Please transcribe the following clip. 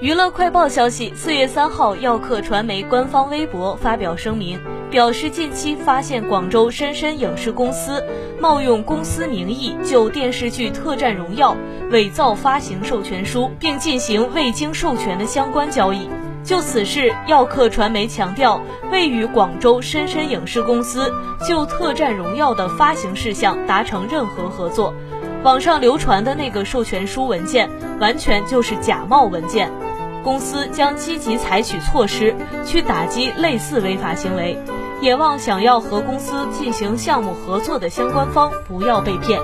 娱乐快报消息，四月三号，耀客传媒官方微博发表声明，表示近期发现广州深深影视公司冒用公司名义就电视剧《特战荣耀》伪造发行授权书，并进行未经授权的相关交易。就此事，耀客传媒强调未与广州深深影视公司就《特战荣耀》的发行事项达成任何合作。网上流传的那个授权书文件，完全就是假冒文件。公司将积极采取措施去打击类似违法行为，也望想要和公司进行项目合作的相关方不要被骗。